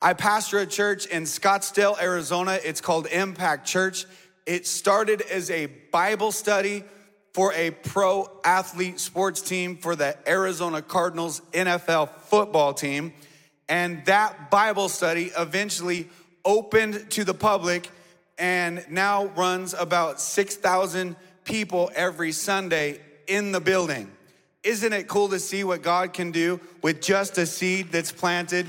I pastor a church in Scottsdale, Arizona. It's called Impact Church. It started as a Bible study for a pro athlete sports team for the Arizona Cardinals NFL football team. And that Bible study eventually opened to the public and now runs about 6,000 people every Sunday in the building. Isn't it cool to see what God can do with just a seed that's planted?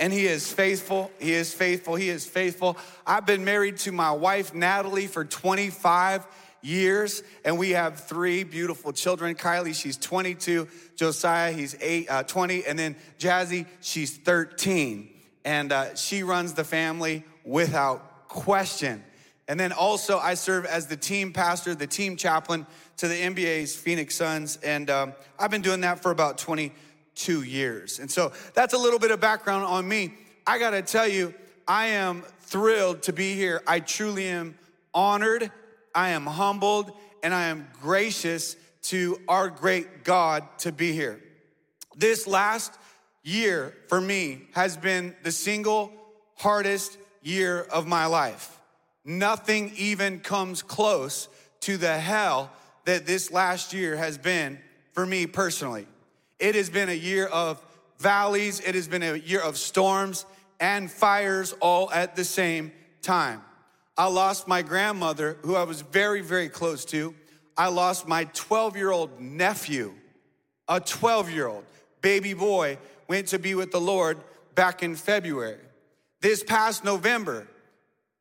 And he is faithful. He is faithful. He is faithful. I've been married to my wife, Natalie, for 25 years, and we have three beautiful children. Kylie, she's 22. Josiah, he's eight, uh, 20. And then Jazzy, she's 13. And uh, she runs the family without question. And then also, I serve as the team pastor, the team chaplain to the NBA's Phoenix Suns. And um, I've been doing that for about 22 years. And so that's a little bit of background on me. I gotta tell you, I am thrilled to be here. I truly am honored, I am humbled, and I am gracious to our great God to be here. This last year for me has been the single hardest year of my life. Nothing even comes close to the hell that this last year has been for me personally. It has been a year of valleys, it has been a year of storms and fires all at the same time. I lost my grandmother, who I was very, very close to. I lost my 12 year old nephew, a 12 year old baby boy, went to be with the Lord back in February. This past November,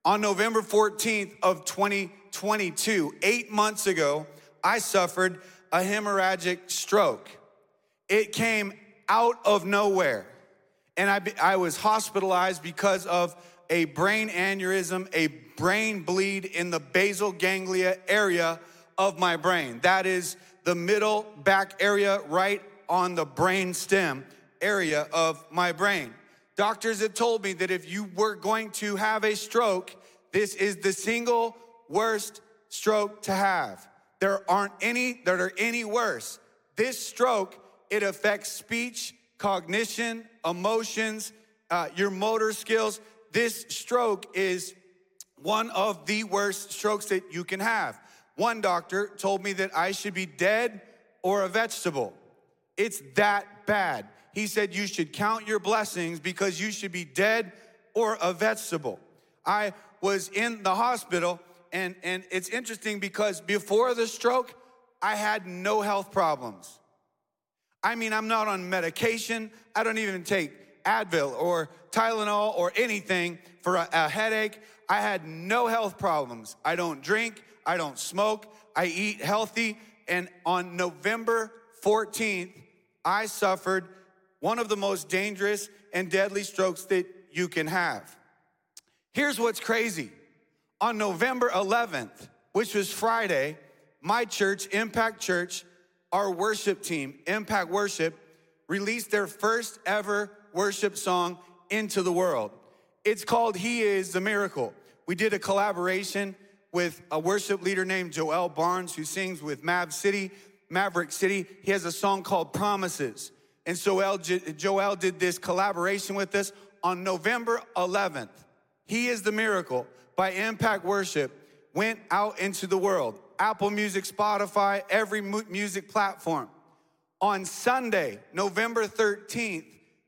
on November 14th of 2022, eight months ago, I suffered a hemorrhagic stroke. It came out of nowhere. And I, I was hospitalized because of a brain aneurysm, a brain bleed in the basal ganglia area of my brain. That is the middle back area right on the brain stem area of my brain. Doctors have told me that if you were going to have a stroke, this is the single worst stroke to have. There aren't any that are any worse. This stroke, it affects speech, cognition, emotions, uh, your motor skills. This stroke is one of the worst strokes that you can have. One doctor told me that I should be dead or a vegetable. It's that bad. He said, You should count your blessings because you should be dead or a vegetable. I was in the hospital, and, and it's interesting because before the stroke, I had no health problems. I mean, I'm not on medication, I don't even take Advil or Tylenol or anything for a, a headache. I had no health problems. I don't drink, I don't smoke, I eat healthy. And on November 14th, I suffered one of the most dangerous and deadly strokes that you can have. Here's what's crazy. On November 11th, which was Friday, my church, Impact Church, our worship team, Impact Worship, released their first ever worship song into the world. It's called He is the Miracle. We did a collaboration with a worship leader named Joel Barnes who sings with Mav City, Maverick City. He has a song called Promises. And so Joel did this collaboration with us on November 11th. He is the miracle by Impact Worship went out into the world. Apple Music, Spotify, every music platform. On Sunday, November 13th,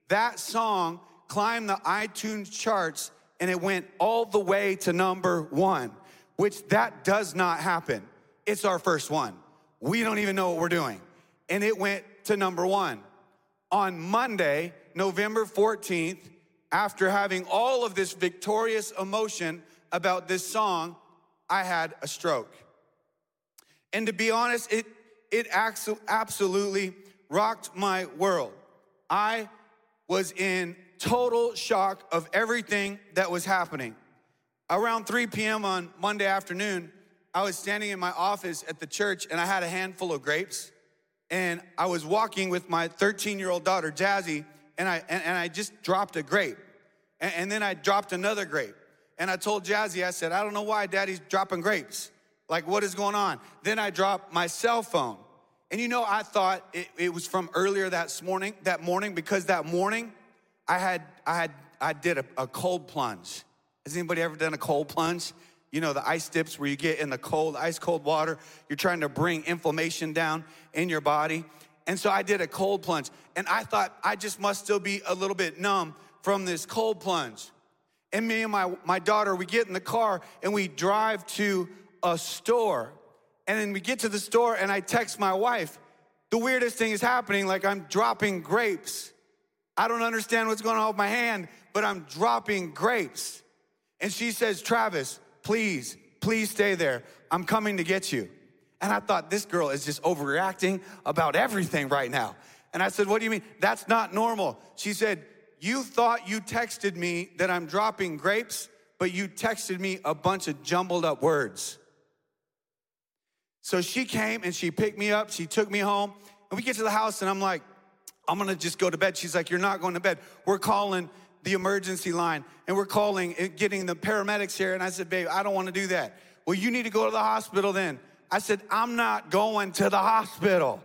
that song climbed the iTunes charts and it went all the way to number one, which that does not happen. It's our first one. We don't even know what we're doing. And it went to number one on Monday, November 14th, after having all of this victorious emotion about this song, I had a stroke. And to be honest, it, it absolutely rocked my world. I was in total shock of everything that was happening. Around 3 p.m. on Monday afternoon, I was standing in my office at the church and I had a handful of grapes and I was walking with my 13 year old daughter, Jazzy, and I, and, and I just dropped a grape. And, and, then I dropped another grape. And I told Jazzy, I said, I don't know why daddy's dropping grapes. Like, what is going on? Then I dropped my cell phone. And you know, I thought it, it was from earlier that morning, that morning, because that morning I had, I had I did a, a cold plunge. Has anybody ever done a cold plunge? You know, the ice dips where you get in the cold, ice cold water. You're trying to bring inflammation down in your body. And so I did a cold plunge. And I thought I just must still be a little bit numb from this cold plunge. And me and my, my daughter, we get in the car and we drive to a store. And then we get to the store and I text my wife. The weirdest thing is happening, like I'm dropping grapes. I don't understand what's going on with my hand, but I'm dropping grapes. And she says, Travis, please, please stay there. I'm coming to get you. And I thought, this girl is just overreacting about everything right now. And I said, What do you mean? That's not normal. She said, You thought you texted me that I'm dropping grapes, but you texted me a bunch of jumbled up words. So she came and she picked me up, she took me home, and we get to the house, and I'm like, I'm gonna just go to bed. She's like, You're not going to bed. We're calling the emergency line and we're calling, getting the paramedics here. And I said, Babe, I don't wanna do that. Well, you need to go to the hospital then. I said, I'm not going to the hospital.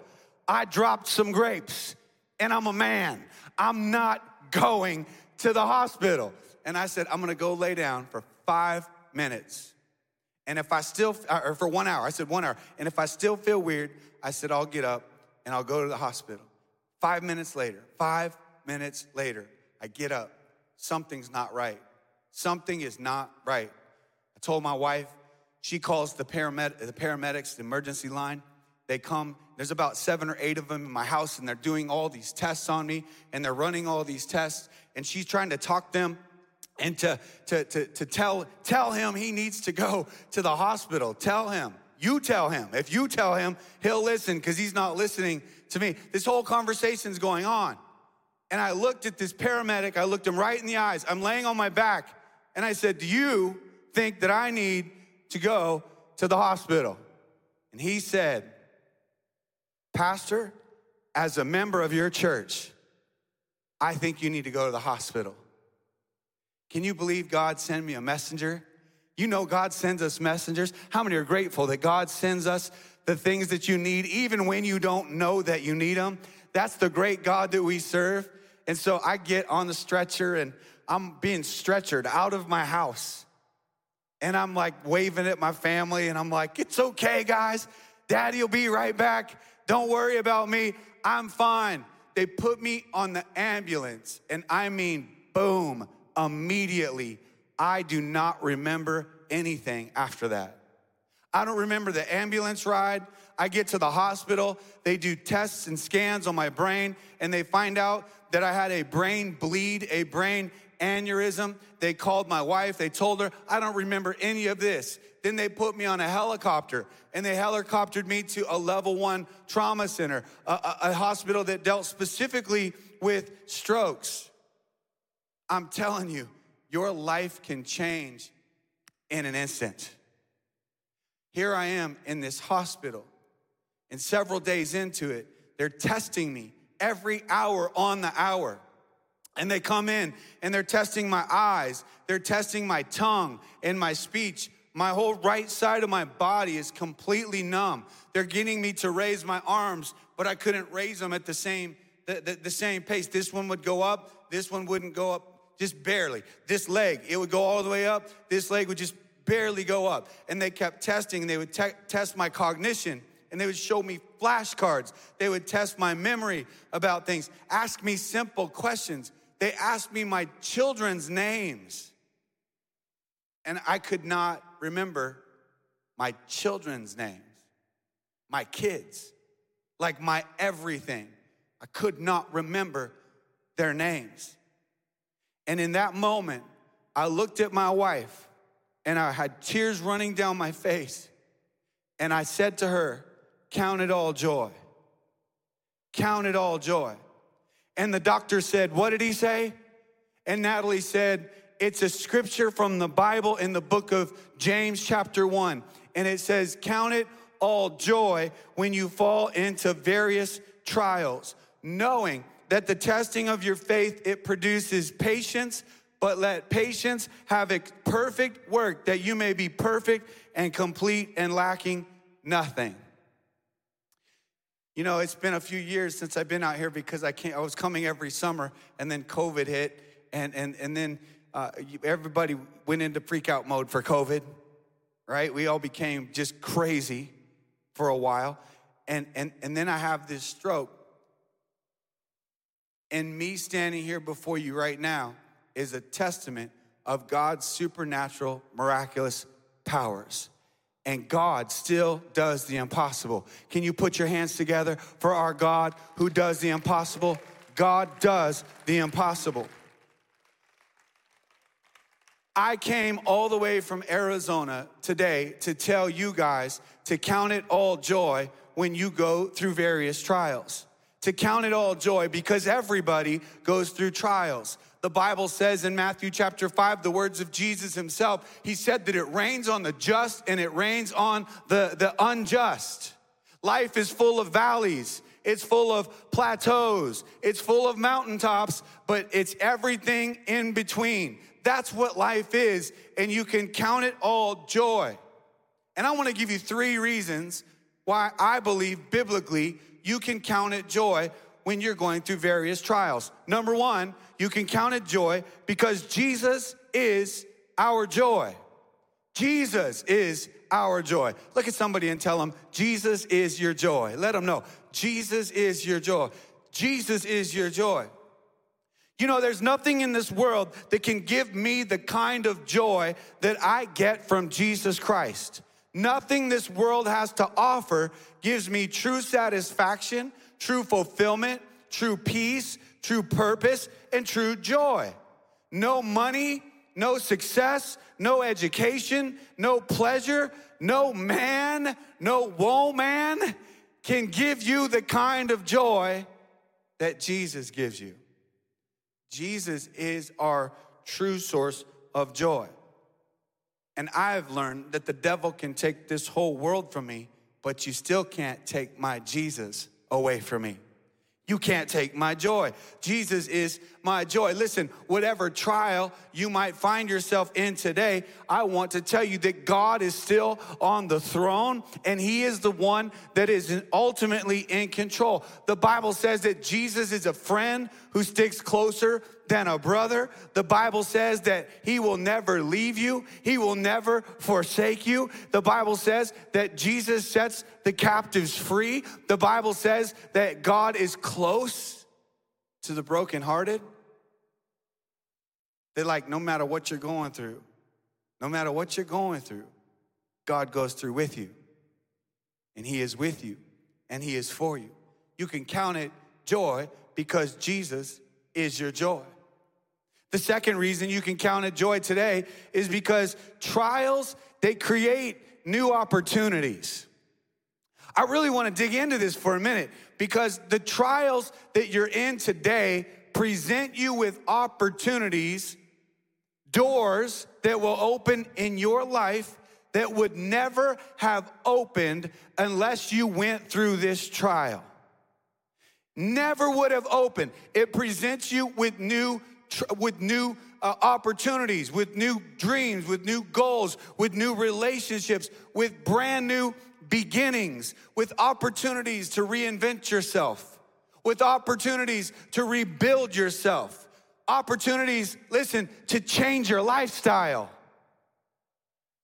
I dropped some grapes and I'm a man. I'm not going to the hospital. And I said, I'm gonna go lay down for five minutes. And if I still, uh, or for one hour, I said one hour. And if I still feel weird, I said, I'll get up and I'll go to the hospital. Five minutes later, five minutes later, I get up. Something's not right. Something is not right. I told my wife, she calls the, paramed- the paramedics, the emergency line. They come, there's about seven or eight of them in my house, and they're doing all these tests on me, and they're running all these tests, and she's trying to talk them and to, to, to, to tell, tell him he needs to go to the hospital. Tell him. You tell him. If you tell him, he'll listen because he's not listening to me. This whole conversation's going on. And I looked at this paramedic, I looked him right in the eyes. I'm laying on my back, and I said, Do you think that I need to go to the hospital. And he said, Pastor, as a member of your church, I think you need to go to the hospital. Can you believe God sent me a messenger? You know, God sends us messengers. How many are grateful that God sends us the things that you need, even when you don't know that you need them? That's the great God that we serve. And so I get on the stretcher and I'm being stretchered out of my house. And I'm like waving at my family, and I'm like, it's okay, guys. Daddy will be right back. Don't worry about me. I'm fine. They put me on the ambulance, and I mean, boom, immediately. I do not remember anything after that. I don't remember the ambulance ride. I get to the hospital, they do tests and scans on my brain, and they find out that I had a brain bleed, a brain aneurysm. They called my wife. They told her, I don't remember any of this. Then they put me on a helicopter and they helicoptered me to a level one trauma center, a, a, a hospital that dealt specifically with strokes. I'm telling you, your life can change in an instant. Here I am in this hospital, and several days into it, they're testing me every hour on the hour. And they come in and they're testing my eyes, they're testing my tongue and my speech. My whole right side of my body is completely numb. They're getting me to raise my arms, but I couldn't raise them at the same the, the, the same pace. This one would go up, this one wouldn't go up, just barely. This leg, it would go all the way up, this leg would just barely go up. And they kept testing, and they would te- test my cognition, and they would show me flashcards. They would test my memory about things, ask me simple questions. They asked me my children's names, and I could not remember my children's names, my kids, like my everything. I could not remember their names. And in that moment, I looked at my wife and I had tears running down my face. And I said to her, Count it all joy. Count it all joy. And the doctor said, What did he say? And Natalie said, It's a scripture from the Bible in the book of James, chapter 1. And it says, Count it all joy when you fall into various trials, knowing that the testing of your faith it produces patience but let patience have a perfect work that you may be perfect and complete and lacking nothing you know, it's been a few years since I've been out here because I can't, I was coming every summer and then COVID hit and, and, and then uh, everybody went into freak out mode for COVID, right? We all became just crazy for a while. And, and, and then I have this stroke. And me standing here before you right now is a testament of God's supernatural, miraculous powers. And God still does the impossible. Can you put your hands together for our God who does the impossible? God does the impossible. I came all the way from Arizona today to tell you guys to count it all joy when you go through various trials. To count it all joy because everybody goes through trials. The Bible says in Matthew chapter 5, the words of Jesus himself, he said that it rains on the just and it rains on the, the unjust. Life is full of valleys. It's full of plateaus. It's full of mountaintops, but it's everything in between. That's what life is, and you can count it all joy. And I want to give you three reasons why I believe biblically you can count it joy when you're going through various trials. Number one, you can count it joy because Jesus is our joy. Jesus is our joy. Look at somebody and tell them, Jesus is your joy. Let them know, Jesus is your joy. Jesus is your joy. You know, there's nothing in this world that can give me the kind of joy that I get from Jesus Christ. Nothing this world has to offer gives me true satisfaction, true fulfillment, true peace, true purpose, and true joy. No money, no success, no education, no pleasure, no man, no woman can give you the kind of joy that Jesus gives you. Jesus is our true source of joy. And I've learned that the devil can take this whole world from me, but you still can't take my Jesus away from me. You can't take my joy. Jesus is my joy. Listen, whatever trial you might find yourself in today, I want to tell you that God is still on the throne and He is the one that is ultimately in control. The Bible says that Jesus is a friend who sticks closer than a brother. The Bible says that he will never leave you, he will never forsake you. The Bible says that Jesus sets the captives free. The Bible says that God is close to the brokenhearted. They're like, no matter what you're going through, no matter what you're going through, God goes through with you. And He is with you, and He is for you. You can count it joy because Jesus is your joy. The second reason you can count it joy today is because trials, they create new opportunities. I really want to dig into this for a minute because the trials that you're in today present you with opportunities, doors that will open in your life that would never have opened unless you went through this trial. Never would have opened. It presents you with new with new uh, opportunities, with new dreams, with new goals, with new relationships, with brand new beginnings, with opportunities to reinvent yourself, with opportunities to rebuild yourself, opportunities, listen, to change your lifestyle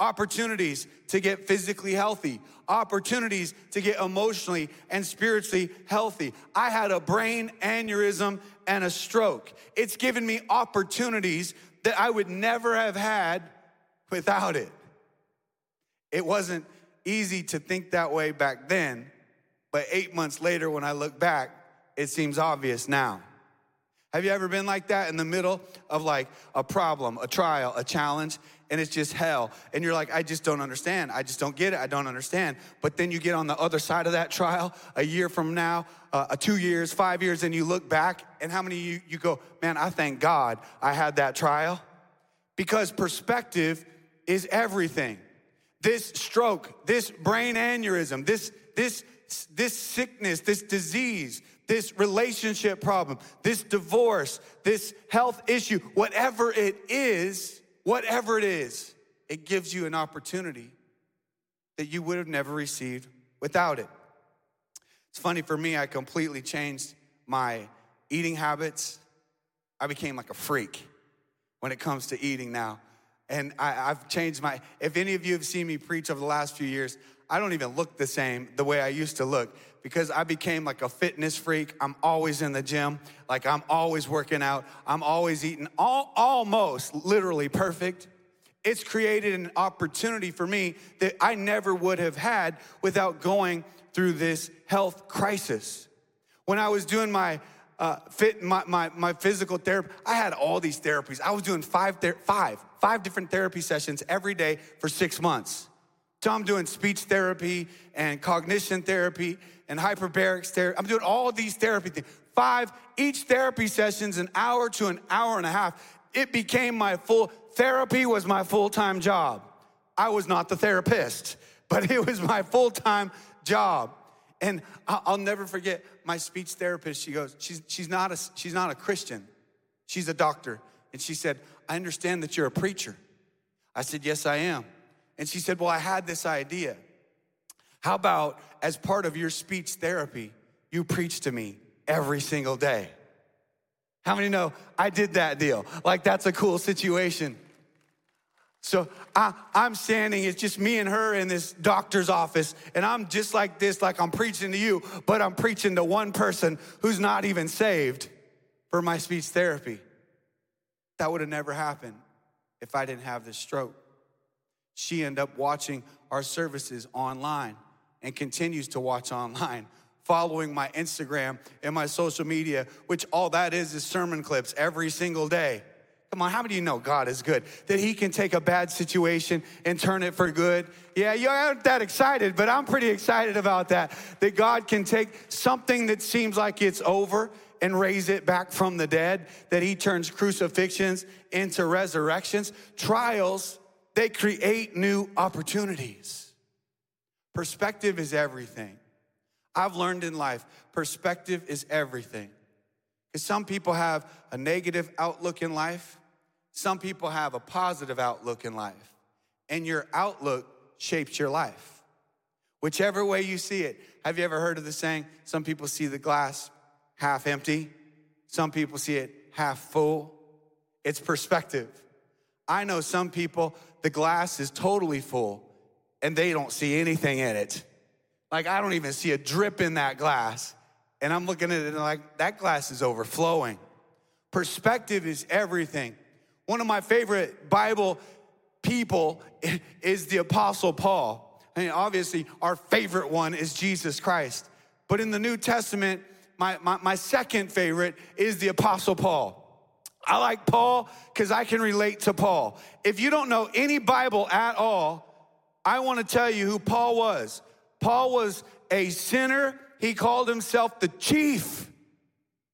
opportunities to get physically healthy, opportunities to get emotionally and spiritually healthy. I had a brain aneurysm and a stroke. It's given me opportunities that I would never have had without it. It wasn't easy to think that way back then, but eight months later, when I look back, it seems obvious now. Have you ever been like that in the middle of like a problem, a trial, a challenge, and it's just hell? And you're like, I just don't understand. I just don't get it. I don't understand. But then you get on the other side of that trial a year from now, uh, two years, five years, and you look back, and how many you, you go, man, I thank God I had that trial? Because perspective is everything. This stroke, this brain aneurysm, this, this, this sickness, this disease, this relationship problem, this divorce, this health issue, whatever it is, whatever it is, it gives you an opportunity that you would have never received without it. It's funny for me, I completely changed my eating habits. I became like a freak. when it comes to eating now. And I, have changed my, if any of you have seen me preach over the last few years, I don't even look the same the way I used to look because I became like a fitness freak. I'm always in the gym, like I'm always working out, I'm always eating, all, almost literally perfect. It's created an opportunity for me that I never would have had without going through this health crisis. When I was doing my uh, fit my, my, my physical therapy, I had all these therapies. I was doing five, ther- five, five different therapy sessions every day for six months. So I'm doing speech therapy and cognition therapy and hyperbarics therapy. I'm doing all these therapy things. Five, each therapy session's an hour to an hour and a half. It became my full, therapy was my full-time job. I was not the therapist, but it was my full-time job. And I'll never forget my speech therapist. She goes, she's, she's, not a, she's not a Christian, she's a doctor. And she said, I understand that you're a preacher. I said, Yes, I am. And she said, Well, I had this idea. How about as part of your speech therapy, you preach to me every single day? How many know I did that deal? Like, that's a cool situation. So I, am standing, it's just me and her in this doctor's office, and I'm just like this, like I'm preaching to you, but I'm preaching to one person who's not even saved for my speech therapy. That would have never happened if I didn't have this stroke. She ended up watching our services online and continues to watch online, following my Instagram and my social media, which all that is is sermon clips every single day. Come on, how many of you know God is good? That He can take a bad situation and turn it for good? Yeah, you aren't that excited, but I'm pretty excited about that. That God can take something that seems like it's over and raise it back from the dead, that He turns crucifixions into resurrections. Trials, they create new opportunities. Perspective is everything. I've learned in life, perspective is everything. Because some people have a negative outlook in life, some people have a positive outlook in life, and your outlook shapes your life. Whichever way you see it. Have you ever heard of the saying, some people see the glass half empty, some people see it half full? It's perspective. I know some people, the glass is totally full and they don't see anything in it. Like, I don't even see a drip in that glass. And I'm looking at it and like, that glass is overflowing. Perspective is everything. One of my favorite Bible people is the Apostle Paul. I mean, obviously, our favorite one is Jesus Christ. But in the New Testament, my, my, my second favorite is the Apostle Paul. I like Paul because I can relate to Paul. If you don't know any Bible at all, I want to tell you who Paul was. Paul was a sinner. He called himself the chief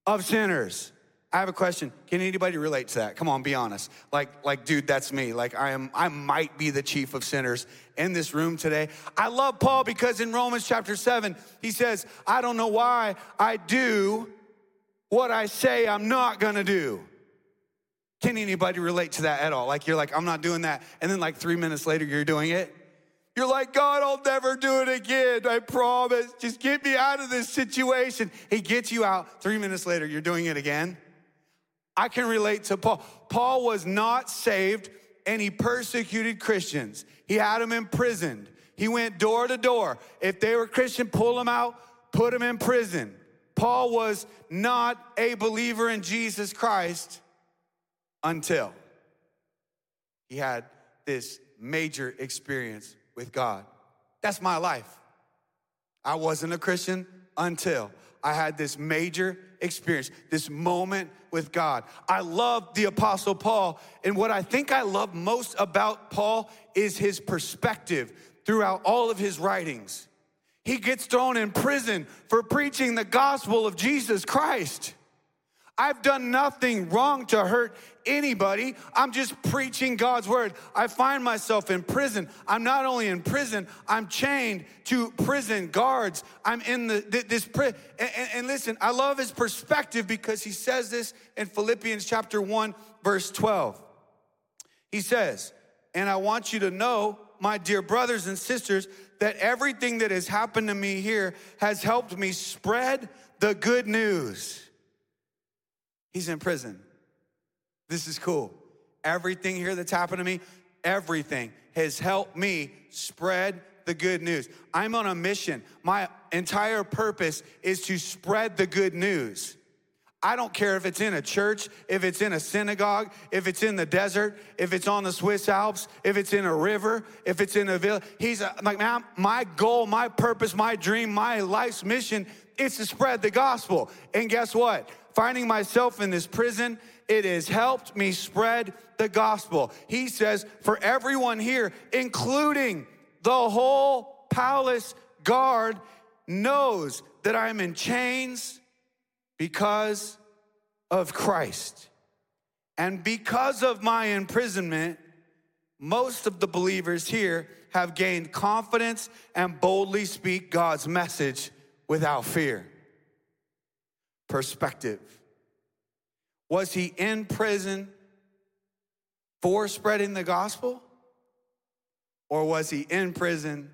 of sinners. I have a question. Can anybody relate to that? Come on, be honest. Like, like, dude, that's me. Like, I am, I might be the chief of sinners in this room today. I love Paul because in Romans chapter seven, he says, I don't know why I do what I say I'm not gonna do. Can anybody relate to that at all? Like, you're like, I'm not doing that. And then, like, three minutes later, you're doing it. You're like, God, I'll never do it again. I promise. Just get me out of this situation. He gets you out. Three minutes later, you're doing it again. I can relate to Paul. Paul was not saved and he persecuted Christians. He had them imprisoned. He went door to door. If they were Christian, pull them out, put them in prison. Paul was not a believer in Jesus Christ until he had this major experience with God. That's my life. I wasn't a Christian until I had this major experience, this moment with God. I love the Apostle Paul, and what I think I love most about Paul is his perspective throughout all of his writings. He gets thrown in prison for preaching the gospel of Jesus Christ. I've done nothing wrong to hurt anybody. I'm just preaching God's word. I find myself in prison. I'm not only in prison, I'm chained to prison guards. I'm in the this prison. And, and, and listen, I love his perspective because he says this in Philippians chapter 1 verse 12. He says, "And I want you to know, my dear brothers and sisters, that everything that has happened to me here has helped me spread the good news." He's in prison. This is cool. everything here that's happened to me, everything has helped me spread the good news. I'm on a mission. My entire purpose is to spread the good news. I don't care if it's in a church, if it's in a synagogue, if it's in the desert, if it's on the Swiss Alps, if it's in a river, if it's in a village. He's like, man, my goal, my purpose, my dream, my life's mission is to spread the gospel. And guess what? Finding myself in this prison, it has helped me spread the gospel. He says, for everyone here, including the whole palace guard, knows that I'm in chains because of Christ. And because of my imprisonment, most of the believers here have gained confidence and boldly speak God's message without fear. Perspective. Was he in prison for spreading the gospel? Or was he in prison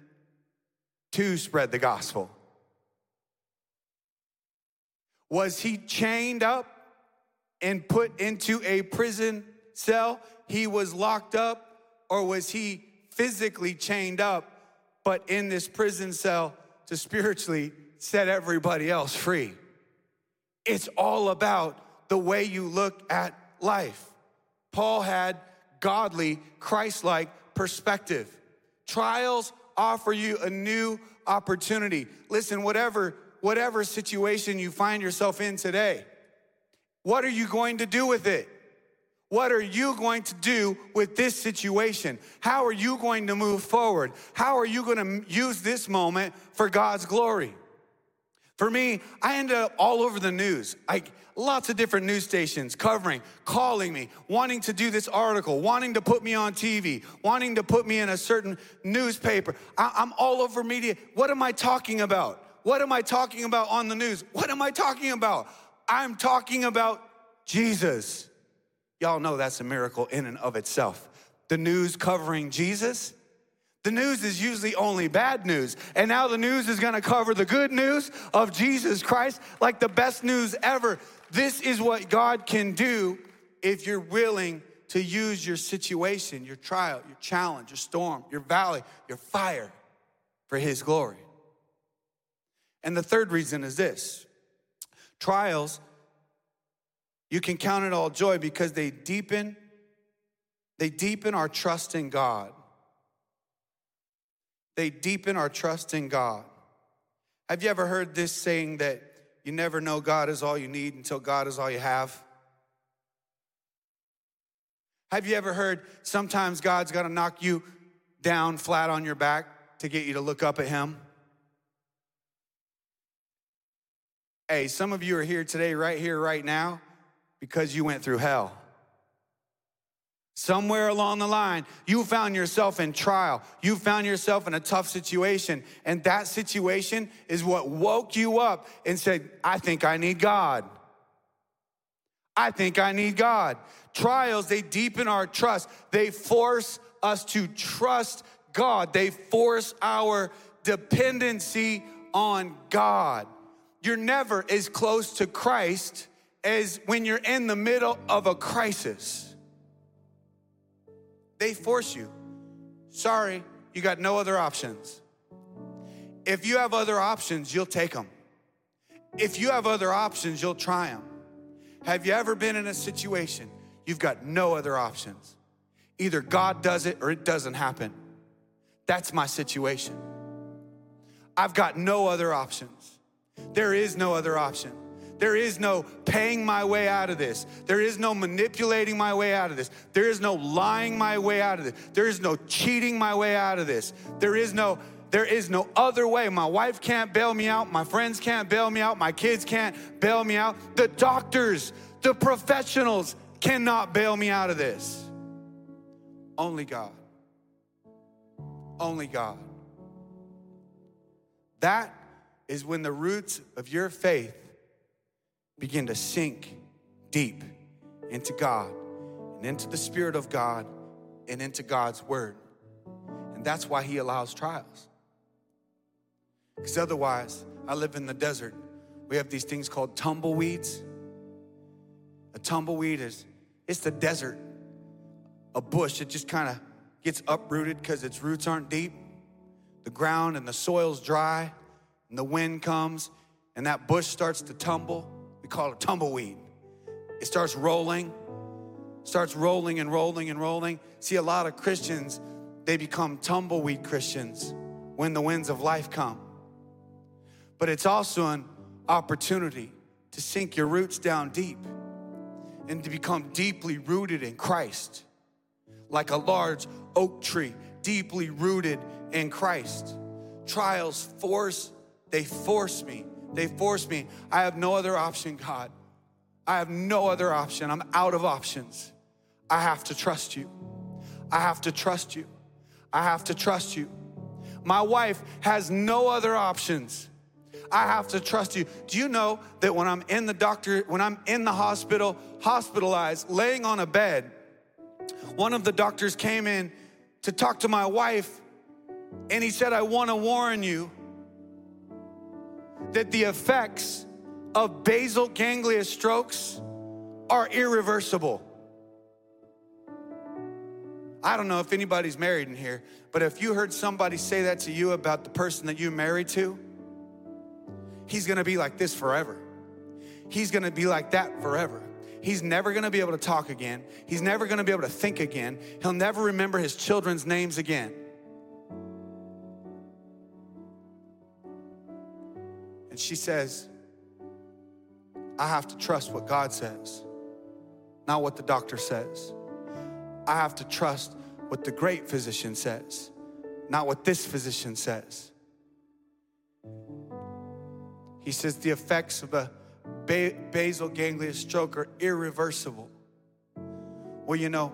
to spread the gospel? Was he chained up and put into a prison cell? He was locked up, or was he physically chained up, but in this prison cell to spiritually set everybody else free? It's all about the way you look at life. Paul had godly, Christ like perspective. Trials offer you a new opportunity. Listen, whatever whatever situation you find yourself in today. What are you going to do with it? What are you going to do with this situation? How are you going to move forward? How are you going to use this moment for God's glory? For me, I ended up all over the news. Like lots of different news stations covering, calling me, wanting to do this article, wanting to put me on TV, wanting to put me in a certain newspaper. I, am all over media. What am I talking about? What am I talking about on the news? What am I talking about? I'm talking about Jesus. Y'all know that's a miracle in and of itself. The news covering Jesus. The news is usually only bad news. And now the news is gonna cover the good news of Jesus Christ like the best news ever. This is what God can do if you're willing to use your situation, your trial, your challenge, your storm, your valley, your fire for His glory. And the third reason is this trials, you can count it all joy because they deepen, they deepen our trust in God. They deepen our trust in God. Have you ever heard this saying that you never know God is all you need until God is all you have? Have you ever heard sometimes God's got to knock you down flat on your back to get you to look up at Him? Hey, some of you are here today, right here, right now, because you went through hell. Somewhere along the line, you found yourself in trial. You found yourself in a tough situation. And that situation is what woke you up and said, I think I need God. I think I need God. Trials, they deepen our trust. They force us to trust God. They force our dependency on God. You're never as close to Christ as when you're in the middle of a crisis. They force you. Sorry, you got no other options. If you have other options, you'll take them. If you have other options, you'll try them. Have you ever been in a situation you've got no other options? Either God does it or it doesn't happen. That's my situation. I've got no other options. There is no other option. There is no paying my way out of this. There is no manipulating my way out of this. There is no lying my way out of this. There is no cheating my way out of this. There is no there is no other way. My wife can't bail me out. My friends can't bail me out. My kids can't bail me out. The doctors, the professionals cannot bail me out of this. Only God. Only God. That is when the roots of your faith begin to sink deep into God and into the Spirit of God and into God's Word. And that's why He allows trials. Because otherwise, I live in the desert. We have these things called tumbleweeds. A tumbleweed is, it's the desert. a bush that just kind of gets uprooted because its roots aren't deep. The ground and the soil's dry, and the wind comes, and that bush starts to tumble. We call it tumbleweed. It starts rolling, starts rolling and rolling and rolling. See, a lot of Christians, they become tumbleweed Christians when the winds of life come. But it's also an opportunity to sink your roots down deep and to become deeply rooted in Christ, like a large oak tree, deeply rooted in Christ. Trials force, they force me. They force me. I have no other option, God. I have no other option. I'm out of options. I have to trust you. I have to trust you. I have to trust you. My wife has no other options. I have to trust you. Do you know that when I'm in the doctor, when I'm in the hospital, hospitalized, laying on a bed, one of the doctors came in to talk to my wife and he said, I want to warn you that the effects of basal ganglia strokes are irreversible. I don't know if anybody's married in here, but if you heard somebody say that to you about the person that you married to, he's gonna be like this forever. He's gonna be like that forever. He's never gonna be able to talk again. He's never gonna be able to think again. He'll never remember his children's names again. And she says, I have to trust what God says, not what the doctor says. I have to trust what the great physician says, not what this physician says. He says the effects of a basal ganglia stroke are irreversible. Well, you know,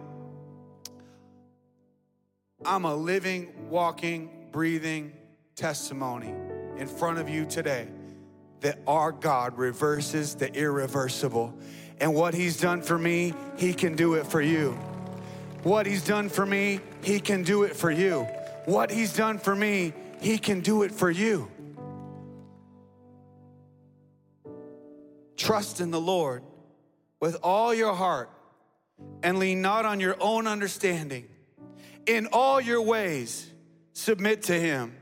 I'm a living, walking, breathing testimony in front of you today that our God reverses the irreversible. And what He's done for me, He can do it for you. What He's done for me, He can do it for you. What He's done for me, He can do it for you. Trust in the Lord with all your heart and lean not on your own understanding. In all your ways, submit to Him,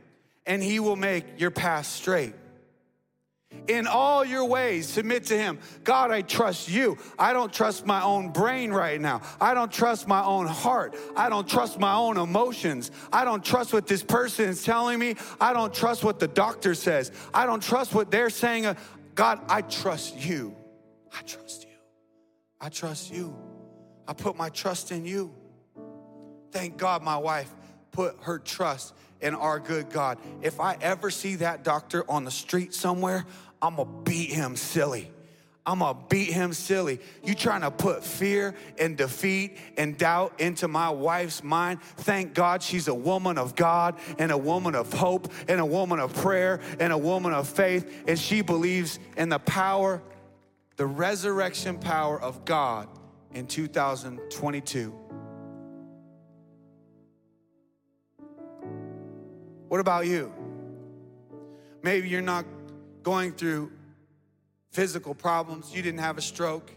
and He will make your path straight. In all your ways, submit to Him. God, I trust you. I don't trust my own brain right now. I don't trust my own heart. I don't trust my own emotions. I don't trust what this person is telling me. I don't trust what the doctor says. I don't trust what they're saying. God, I trust you. I trust you. I trust you. I put my trust in you. Thank God my wife put her trust in our good God. If I ever see that doctor on the street somewhere, I'm gonna beat him silly. I'm gonna beat him silly. You trying to put fear and defeat and doubt into my wife's mind. Thank God she's a woman of God and a woman of hope and a woman of prayer and a woman of faith. And she believes in the power, the resurrection power of God in 2022. What about you? Maybe you're not going through physical problems, you didn't have a stroke,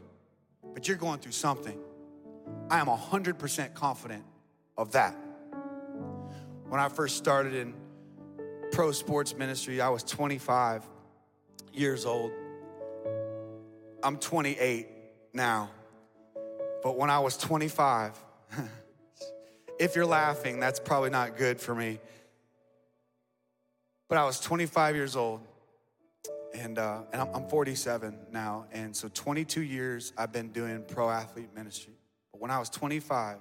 but you're going through something. I am 100% confident of that. When I first started in pro sports ministry, I was 25 years old. I'm 28 now. But when I was 25, if you're laughing, that's probably not good for me. But I was 25 years old and, uh, and I'm, I'm 47 now. And so 22 years I've been doing pro athlete ministry. But when I was 25,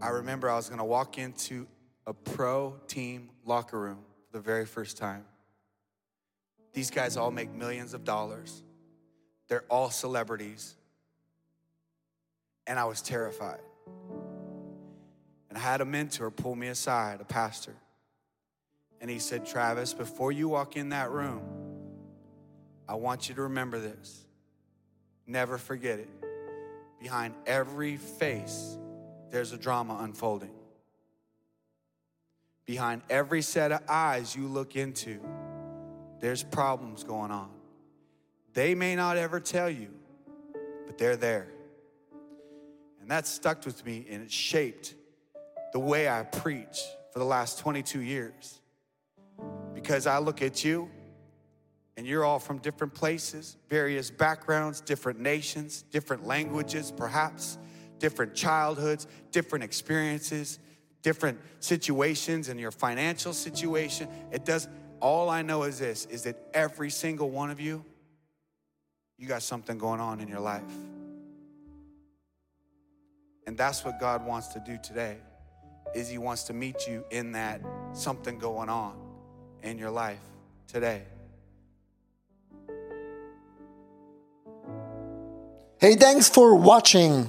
I remember I was gonna walk into a pro team locker room for the very first time. These guys all make millions of dollars. They're all celebrities. And I was terrified. And I had a mentor pull me aside, a pastor. And he said, Travis, before you walk in that room, I want you to remember this. Never forget it. Behind every face, there's a drama unfolding. Behind every set of eyes you look into, there's problems going on. They may not ever tell you, but they're there. And that stuck with me and it shaped the way I preach for the last 22 years. Because I look at you and you're all from different places, various backgrounds, different nations, different languages, perhaps, different childhoods, different experiences, different situations and your financial situation. It does all I know is this is that every single one of you you got something going on in your life. And that's what God wants to do today. Is he wants to meet you in that something going on in your life today. Hey, thanks for watching.